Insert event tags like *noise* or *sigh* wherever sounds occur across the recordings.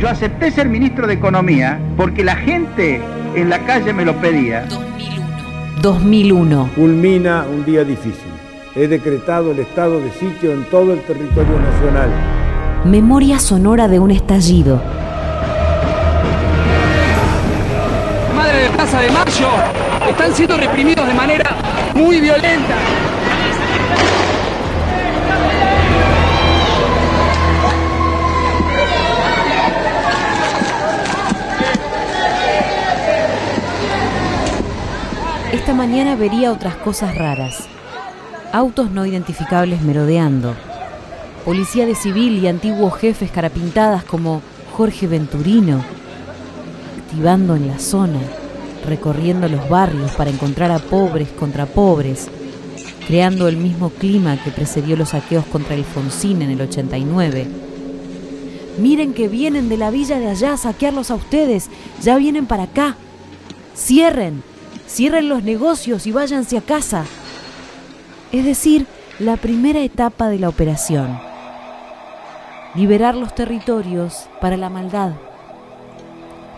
Yo acepté ser ministro de Economía porque la gente en la calle me lo pedía. 2001. 2001. Culmina un día difícil. He decretado el estado de sitio en todo el territorio nacional. Memoria sonora de un estallido. Madre de Plaza de Mayo están siendo reprimidos de manera muy violenta. Mañana vería otras cosas raras. Autos no identificables merodeando. Policía de civil y antiguos jefes carapintadas como Jorge Venturino, activando en la zona, recorriendo los barrios para encontrar a pobres contra pobres, creando el mismo clima que precedió los saqueos contra Alfonsín en el 89. Miren que vienen de la villa de allá a saquearlos a ustedes, ya vienen para acá. Cierren, cierren los negocios y váyanse a casa. Es decir, la primera etapa de la operación. Liberar los territorios para la maldad.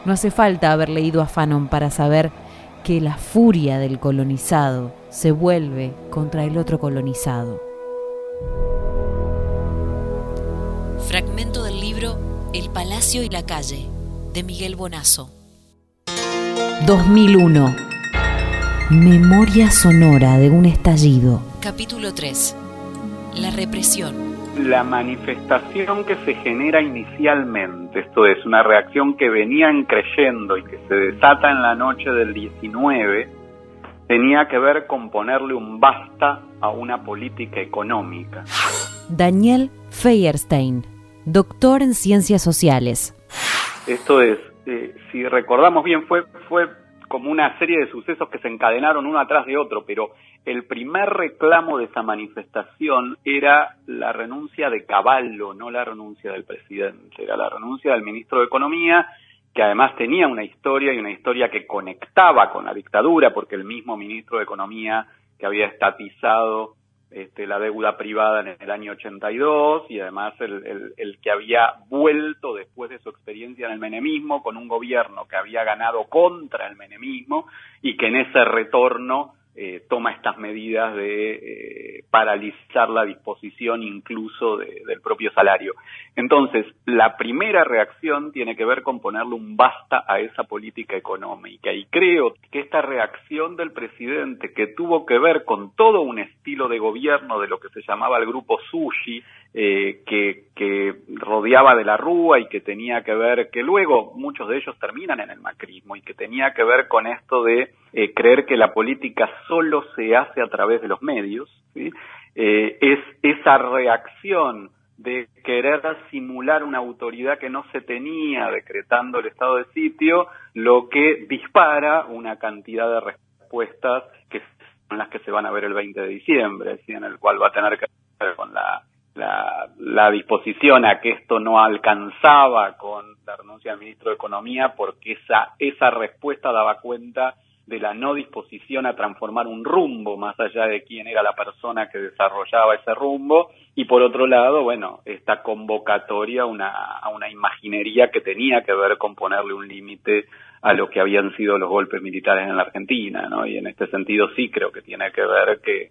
No hace falta haber leído a Fanon para saber que la furia del colonizado se vuelve contra el otro colonizado. Fragmento del libro El Palacio y la Calle, de Miguel Bonazo. 2001. Memoria sonora de un estallido. Capítulo 3. La represión. La manifestación que se genera inicialmente, esto es, una reacción que venían creyendo y que se desata en la noche del 19, tenía que ver con ponerle un basta a una política económica. Daniel Feierstein, doctor en ciencias sociales. Esto es, eh, si recordamos bien, fue, fue como una serie de sucesos que se encadenaron uno atrás de otro, pero el primer reclamo de esa manifestación era la renuncia de Caballo, no la renuncia del presidente, era la renuncia del ministro de Economía, que además tenía una historia y una historia que conectaba con la dictadura, porque el mismo ministro de Economía que había estatizado este, la deuda privada en el año 82 y además el, el, que había vuelto después de su experiencia en el menemismo con un gobierno que había ganado contra el menemismo y que en ese retorno eh, toma estas medidas de eh, paralizar la disposición incluso del propio salario. Entonces, la primera reacción tiene que ver con ponerle un basta a esa política económica y creo que esta reacción del presidente que tuvo que ver con todo un estilo de gobierno de lo que se llamaba el grupo Sushi, eh, que, que rodeaba de la Rúa y que tenía que ver, que luego muchos de ellos terminan en el macrismo y que tenía que ver con esto de eh, creer que la política solo se hace a través de los medios, ¿sí? eh, es esa reacción de querer simular una autoridad que no se tenía decretando el estado de sitio, lo que dispara una cantidad de respuestas que son las que se van a ver el 20 de diciembre, en el cual va a tener que ver con la, la, la disposición a que esto no alcanzaba con la renuncia del ministro de Economía, porque esa, esa respuesta daba cuenta de la no disposición a transformar un rumbo más allá de quién era la persona que desarrollaba ese rumbo y por otro lado, bueno, esta convocatoria una, a una imaginería que tenía que ver con ponerle un límite a lo que habían sido los golpes militares en la Argentina, ¿no? Y en este sentido sí creo que tiene que ver que,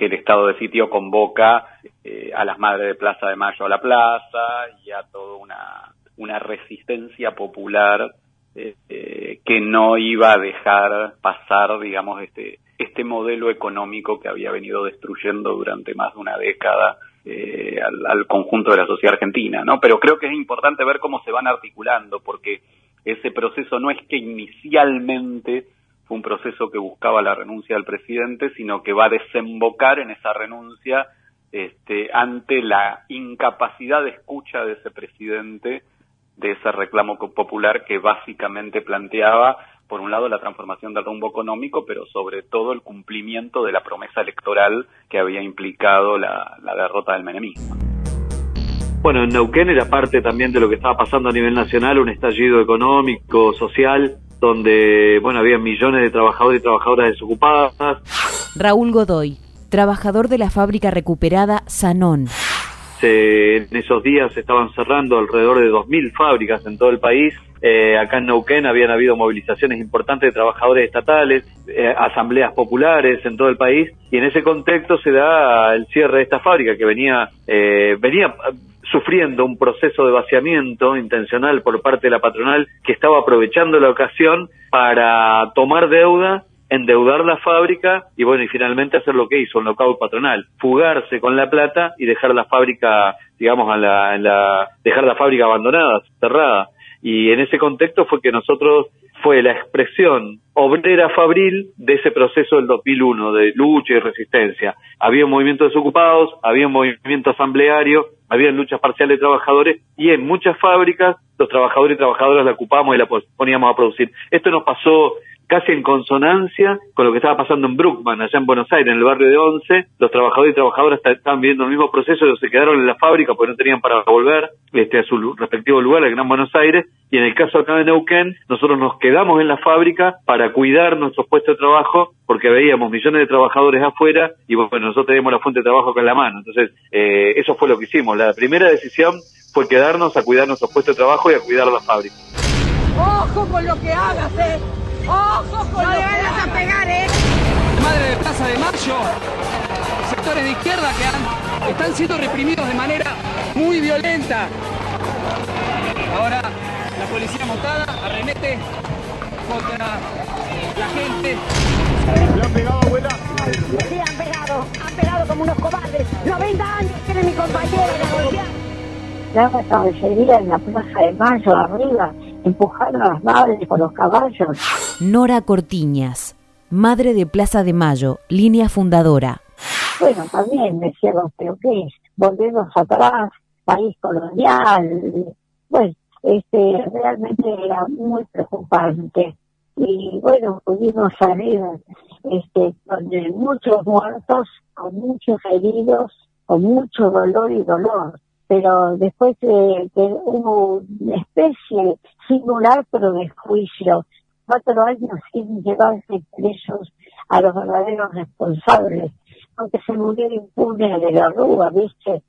que el estado de sitio convoca eh, a las madres de Plaza de Mayo a la plaza y a toda una, resistencia popular eh, que no iba a dejar pasar, digamos, este, este modelo económico que había venido destruyendo durante más de una década eh, al, conjunto de la sociedad argentina, ¿no? Pero creo que es importante ver cómo se van articulando, porque ese proceso no es que inicialmente un proceso que buscaba la renuncia del presidente, sino que va a desembocar en esa renuncia este, ante la incapacidad de escucha de ese presidente de ese reclamo popular que básicamente planteaba, por un lado, la transformación del rumbo económico, pero sobre todo el cumplimiento de la promesa electoral que había implicado la, derrota del menemismo. Bueno, en Neuquén era parte también de lo que estaba pasando a nivel nacional, un estallido económico, social, donde, bueno, había millones de trabajadores y trabajadoras desocupadas. Raúl Godoy, trabajador de la fábrica recuperada Sanón. En esos días se estaban cerrando alrededor de 2.000 fábricas en todo el país. Eh, acá en Neuquén habían habido movilizaciones importantes de trabajadores estatales, eh, asambleas populares en todo el país, y en ese contexto se da el cierre de esta fábrica que venía, eh, venía sufriendo un proceso de vaciamiento intencional por parte de la patronal que estaba aprovechando la ocasión para tomar deuda endeudar la fábrica y bueno, y finalmente hacer lo que hizo un local patronal, fugarse con la plata y dejar la fábrica, digamos, a la, la, dejar la fábrica abandonada, cerrada. Y en ese contexto fue que nosotros fue la expresión obrera fabril de ese proceso del 2001 de lucha y resistencia. Había un movimiento de desocupados, había un movimiento asambleario, había luchas parciales de trabajadores y en muchas fábricas los trabajadores y trabajadoras la ocupábamos y la poníamos a producir. Esto nos pasó casi en consonancia con lo que estaba pasando en Brookman, allá en Buenos Aires, en el barrio de Once. Los trabajadores y trabajadoras estaban viviendo el mismo proceso, se quedaron en la fábrica porque no tenían para volver este, a su respectivo lugar, el Gran Buenos Aires. Y en el caso acá de Neuquén, nosotros nos quedamos en la fábrica para cuidar nuestros puestos de trabajo porque veíamos millones de trabajadores afuera y bueno, nosotros teníamos la fuente de trabajo con la mano. Entonces, eh, eso fue lo que hicimos. La primera decisión fue quedarnos a cuidar nuestros puestos de trabajo y a cuidar la fábrica. ¡Ojo con lo que hagas, eh! ¡Ojo con no le vayas a pegar, eh! Madre de Plaza de Mayo, sectores de izquierda que están siendo reprimidos de manera muy violenta. Ahora la policía montada arremete contra la gente. ¿Le han pegado, abuela? Sí, han pegado. Han pegado como unos cobardes. 90 años tiene mi compañero de La carnicería en la Plaza de Mayo, arriba empujaron a las madres con los caballos. Nora Cortiñas, madre de Plaza de Mayo, línea fundadora. Bueno, también decíamos, pero ¿qué es? Volvemos atrás, país colonial. Bueno, este, realmente era muy preocupante. Y bueno, pudimos salir este, con muchos muertos, con muchos heridos, con mucho dolor y dolor pero después de que hubo una especie singular pero de juicio, cuatro años sin llevarse presos a los verdaderos responsables, aunque se murió impune de la Rúa, ¿viste?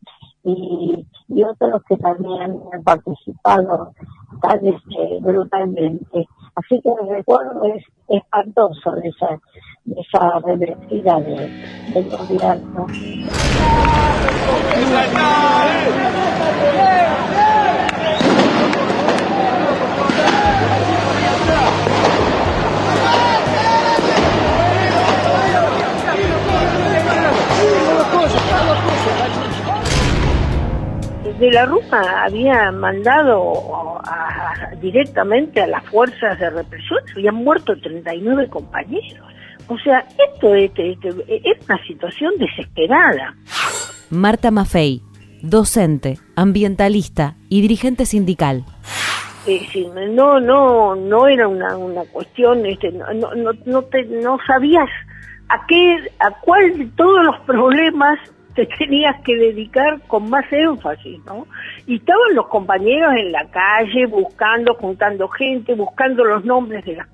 Y, y otros que también han participado tan este, brutalmente. Así que el recuerdo es espantoso de esa, de esa revertida de, del gobierno. De la Ruma había mandado directamente a las fuerzas de represión, habían muerto 39 compañeros. O sea, esto es, una situación desesperada. Marta Maffei, docente, ambientalista y dirigente sindical. Eh, no, no, no era una, una cuestión, este, no, no, no, te, no sabías a qué, a cuál de todos los problemas te tenías que dedicar con más énfasis, ¿no? Y estaban los compañeros en la calle buscando, juntando gente, buscando los nombres de, las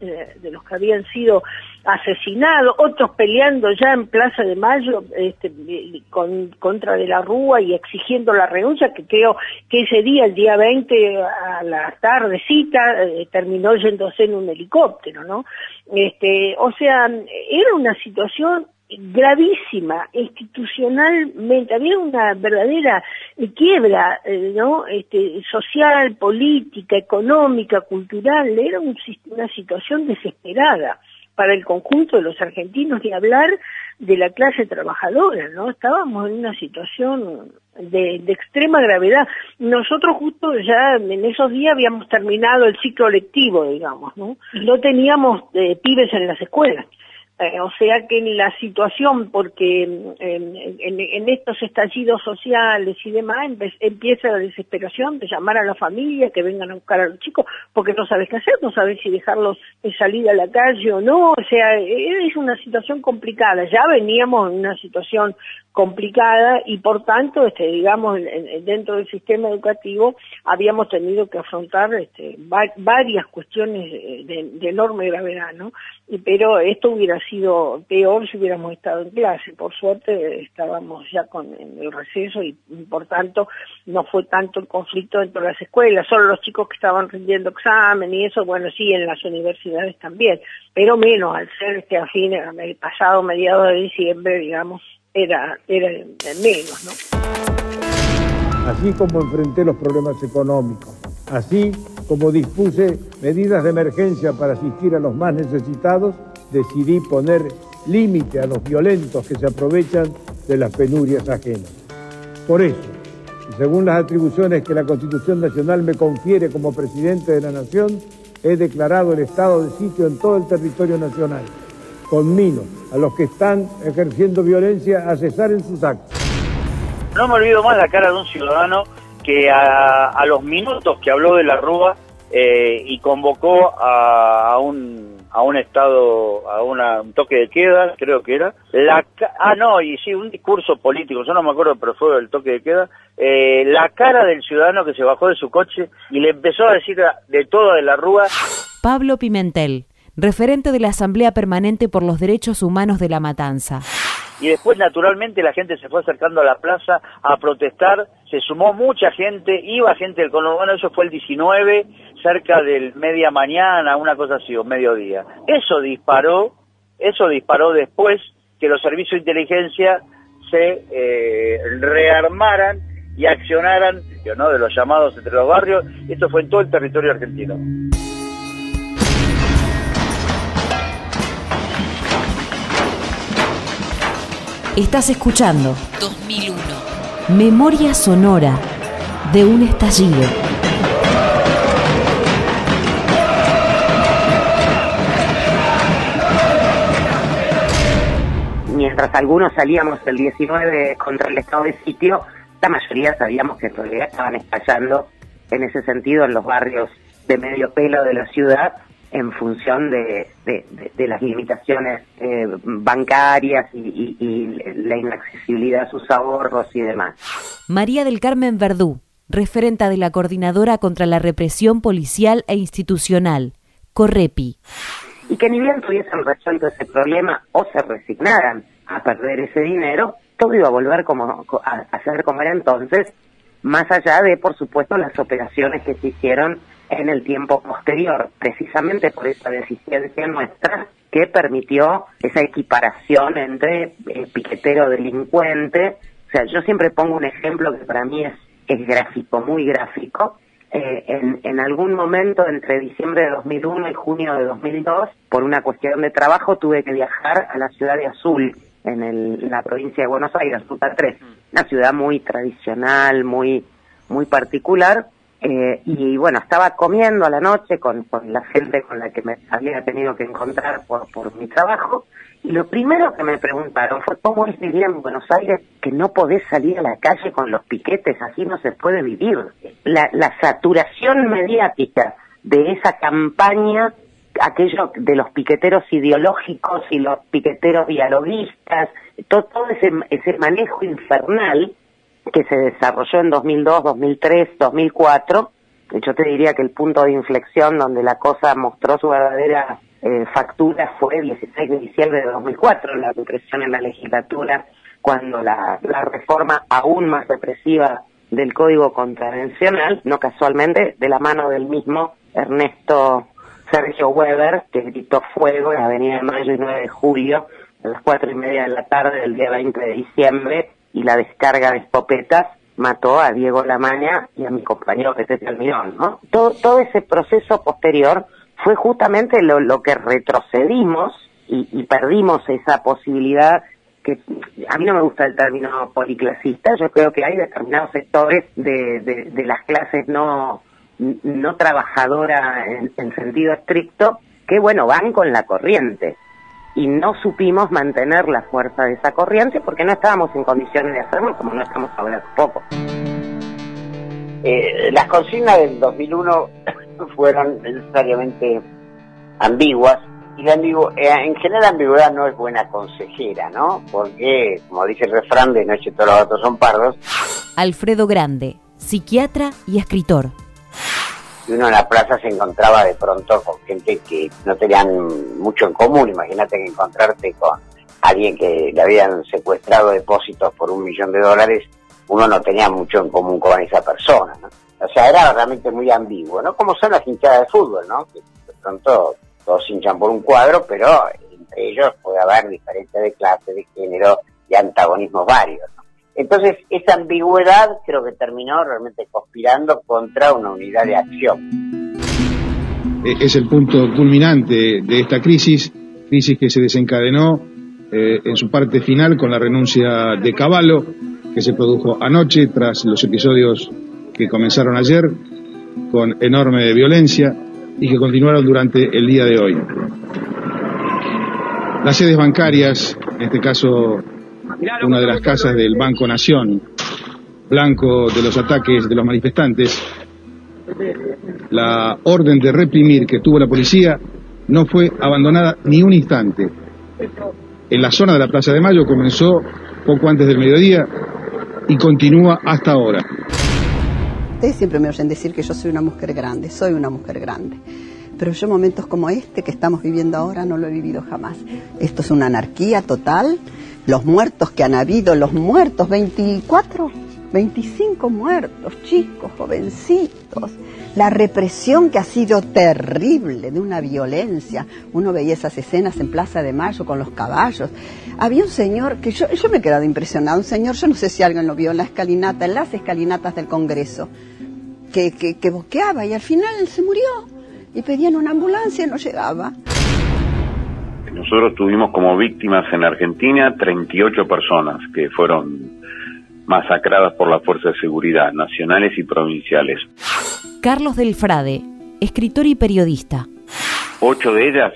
eh, de los que habían sido asesinados, otros peleando ya en Plaza de Mayo este, con, contra de la Rúa y exigiendo la renuncia, que creo que ese día, el día 20, a la tardecita, eh, terminó yéndose en un helicóptero, ¿no? Este, o sea, era una situación gravísima institucionalmente había una verdadera quiebra eh, no este, social política económica cultural era una situación desesperada para el conjunto de los argentinos de hablar de la clase trabajadora no estábamos en una situación de, extrema gravedad. Nosotros justo ya en esos días habíamos terminado el ciclo lectivo digamos no no teníamos eh, pibes en las escuelas eh, o sea que en la situación, porque en, estos estallidos sociales y demás, empieza la desesperación de llamar a la familia que vengan a buscar a los chicos, porque no sabes qué hacer, no sabes si dejarlos salir a la calle o no, o sea, es una situación complicada. Ya veníamos en una situación complicada y por tanto, este, digamos, dentro del sistema educativo habíamos tenido que afrontar este, varias cuestiones de, de enorme gravedad, ¿no? Pero esto hubiera sido peor si hubiéramos estado en clase. Por suerte estábamos ya con el receso y por tanto no fue tanto el conflicto dentro de las escuelas, solo los chicos que estaban rindiendo examen y eso, bueno, sí, en las universidades también, pero menos al ser este a fin, el pasado mediados de diciembre, digamos, era, era menos, ¿no? Así como enfrenté los problemas económicos, así como dispuse medidas de emergencia para asistir a los más necesitados, decidí poner límite a los violentos que se aprovechan de las penurias ajenas. Por eso, según las atribuciones que la Constitución Nacional me confiere como presidente de la Nación, he declarado el estado de sitio en todo el territorio nacional. Conmino a los que están ejerciendo violencia a cesar en sus actos. No me olvido más la cara de un ciudadano que a, los minutos que habló de la Rúa eh, y convocó a, un a un estado, a un toque de queda, creo que era. La, ah, no, y sí, un discurso político, yo no me acuerdo, pero fue el toque de queda. Eh, la cara del ciudadano que se bajó de su coche y le empezó a decir de todo de la Rúa. Pablo Pimentel, referente de la Asamblea Permanente por los Derechos Humanos de la Matanza y después naturalmente la gente se fue acercando a la plaza a protestar, se sumó mucha gente, iba gente del conurbano, eso fue el 19, cerca del media mañana, una cosa así, o mediodía. Eso disparó, eso disparó después que los servicios de inteligencia se eh, rearmaran y accionaran, ¿no? de los llamados entre los barrios, esto fue en todo el territorio argentino. Estás escuchando 2001. Memoria sonora de un estallido. Mientras algunos salíamos el 19 contra el estado de sitio, la mayoría sabíamos que en realidad estaban estallando en ese sentido en los barrios de medio pelo de la ciudad en función de, las limitaciones eh, bancarias y, la inaccesibilidad a sus ahorros y demás. María del Carmen Verdú, referenta de la Coordinadora contra la Represión Policial e Institucional, Correpi. Y que ni bien tuviesen resuelto ese problema o se resignaran a perder ese dinero, todo iba a volver como, a ser como era entonces, más allá de, por supuesto, las operaciones que se hicieron en el tiempo posterior, precisamente por esa deficiencia nuestra que permitió esa equiparación entre eh, piquetero delincuente. O sea, yo siempre pongo un ejemplo que para mí es, es gráfico, muy gráfico. Eh, en, en algún momento entre diciembre de 2001 y junio de 2002, por una cuestión de trabajo, tuve que viajar a la ciudad de Azul, en, el, la provincia de Buenos Aires, Ruta 3, una ciudad muy tradicional, muy, muy particular, eh, y bueno, estaba comiendo a la noche con, con, la gente con la que me había tenido que encontrar por, por mi trabajo. Y lo primero que me preguntaron fue cómo es vivir en Buenos Aires que no podés salir a la calle con los piquetes, así no se puede vivir. La, la saturación mediática de esa campaña, aquello de los piqueteros ideológicos y los piqueteros dialoguistas, todo, todo ese, ese manejo infernal, que se desarrolló en 2002, 2003, 2004. Yo te diría que el punto de inflexión donde la cosa mostró su verdadera eh, factura fue el 16 de diciembre de 2004, la represión en la legislatura, cuando la, la reforma aún más represiva del Código Contravencional, no casualmente, de la mano del mismo Ernesto Sergio Weber, que gritó fuego en la Avenida de Mayo y 9 de julio, a las cuatro y media de la tarde del día 20 de diciembre, y la descarga de escopetas mató a Diego Lamaña y a mi compañero Pepe Almirón, ¿no? Todo, todo ese proceso posterior fue justamente lo, que retrocedimos y, perdimos esa posibilidad que a mí no me gusta el término policlasista, yo creo que hay determinados sectores de, de, las clases no, no trabajadoras en sentido estricto que, bueno, van con la corriente y no supimos mantener la fuerza de esa corriente porque no estábamos en condiciones de hacerlo como no estamos ahora poco. Eh, las consignas del 2001 *coughs* fueron necesariamente ambiguas y la ambigu eh, en general la ambigüedad no es buena consejera, ¿no? Porque, como dice el refrán, de noche todos los datos son pardos. Alfredo Grande, psiquiatra y escritor. Y uno en la plaza se encontraba de pronto con gente que no tenían mucho en común. Imagínate que encontrarte con alguien que le habían secuestrado depósitos por un millón de dólares, uno no tenía mucho en común con esa persona, ¿no? O sea, era realmente muy ambiguo, ¿no? Como son las hinchadas de fútbol, ¿no? Que de pronto todos hinchan por un cuadro, pero entre ellos puede haber diferencias de clase, de género y antagonismos varios, ¿no? Entonces, esa ambigüedad creo que terminó realmente conspirando contra una unidad de acción. E, es el punto culminante de esta crisis, crisis que se desencadenó eh, en su parte final con la renuncia de Caballo, que se produjo anoche tras los episodios que comenzaron ayer con enorme violencia y que continuaron durante el día de hoy. Las sedes bancarias, en este caso una de las casas del Banco Nación, blanco de los ataques de los manifestantes, la orden de reprimir que tuvo la policía no fue abandonada ni un instante. En la zona de la Plaza de Mayo comenzó poco antes del mediodía y continúa hasta ahora. Ustedes siempre me oyen decir que yo soy una mujer grande, soy una mujer grande. Pero yo momentos como este que estamos viviendo ahora no lo he vivido jamás. Esto es una anarquía total los muertos que han habido, los muertos, 24, 25 muertos, chicos, jovencitos, la represión que ha sido terrible, de una violencia. Uno veía esas escenas en Plaza de Mayo con los caballos. Había un señor que yo, yo me he quedado impresionado, un señor, yo no sé si alguien lo vio en la escalinata, en las escalinatas del Congreso, que, que, que boqueaba y al final se murió y pedían una ambulancia y no llegaba. Nosotros tuvimos como víctimas en Argentina 38 personas que fueron masacradas por las fuerzas de seguridad nacionales y provinciales. Carlos del Frade, escritor y periodista. Ocho de ellas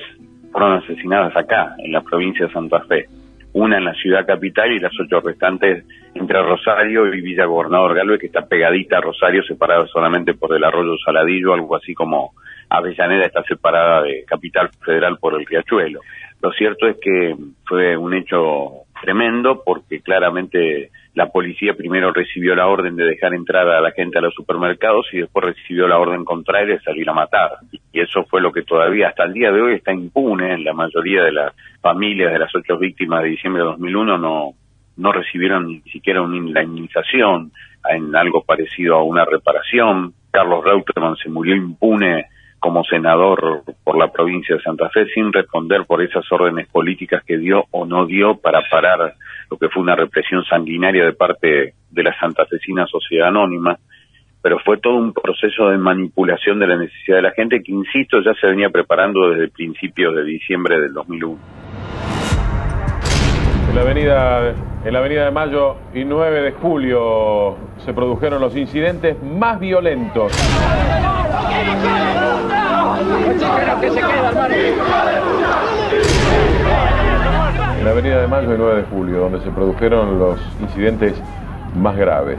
fueron asesinadas acá, en la provincia de Santa Fe. Una en la ciudad capital y las ocho restantes entre Rosario y Villa Gobernador Galvez, que está pegadita a Rosario, separada solamente por el arroyo Saladillo, algo así como Avellaneda está separada de Capital Federal por el Riachuelo. Lo cierto es que fue un hecho tremendo porque claramente la policía primero recibió la orden de dejar entrar a la gente a los supermercados y después recibió la orden contraria de salir a matar. Y eso fue lo que todavía hasta el día de hoy está impune. En la mayoría de las familias de las ocho víctimas de diciembre de 2001 no, no recibieron ni siquiera una indemnización en algo parecido a una reparación. Carlos Reutemann se murió impune como senador por la provincia de Santa Fe sin responder por esas órdenes políticas que dio o no dio para parar lo que fue una represión sanguinaria de parte de la santafesina sociedad anónima, pero fue todo un proceso de manipulación de la necesidad de la gente que, insisto, ya se venía preparando desde principios de diciembre del 2001. En la avenida, en la avenida de Mayo y 9 de julio se produjeron los incidentes más violentos. En la avenida de Mayo y 9 de julio, donde se produjeron los incidentes más graves.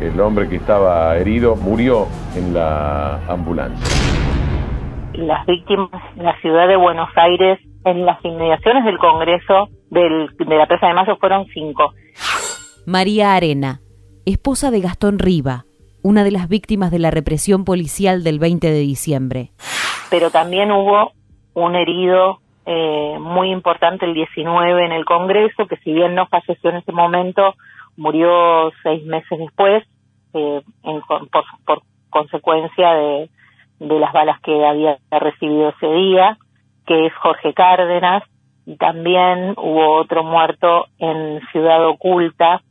El hombre que estaba herido murió en la ambulancia. Las víctimas en la ciudad de Buenos Aires, en las inmediaciones del Congreso del, de la Plaza de Mayo, fueron cinco. María Arena, esposa de Gastón Riva, una de las víctimas de la represión policial del 20 de diciembre. Pero también hubo un herido eh, muy importante el 19 en el Congreso, que si bien no falleció en ese momento, murió seis meses después eh, por, consecuencia de, de las balas que había recibido ese día, que es Jorge Cárdenas, y también hubo otro muerto en Ciudad Oculta,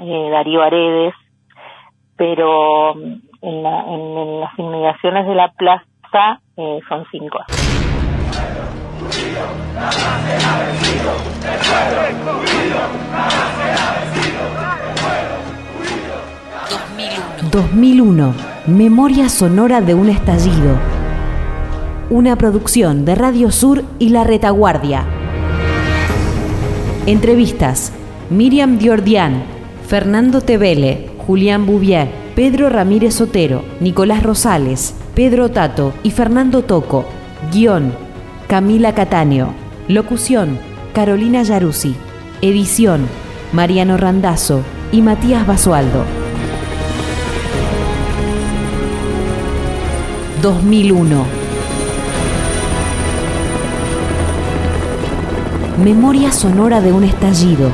eh, Darío Aredes, pero mm, en, las inmediaciones de la plaza eh, son cinco. ...2001... Memoria sonora de un estallido. Una producción de Radio Sur y La Retaguardia. Entrevistas. Miriam Diordian, Fernando Tevele, Julián Bouvier, Pedro Ramírez Sotero, Nicolás Rosales, Pedro Tato y Fernando Toco. Guión, Camila Catáneo. Locución, Carolina Yaruzzi. Edición, Mariano Randazzo y Matías Basualdo. 2001. Memoria sonora de un estallido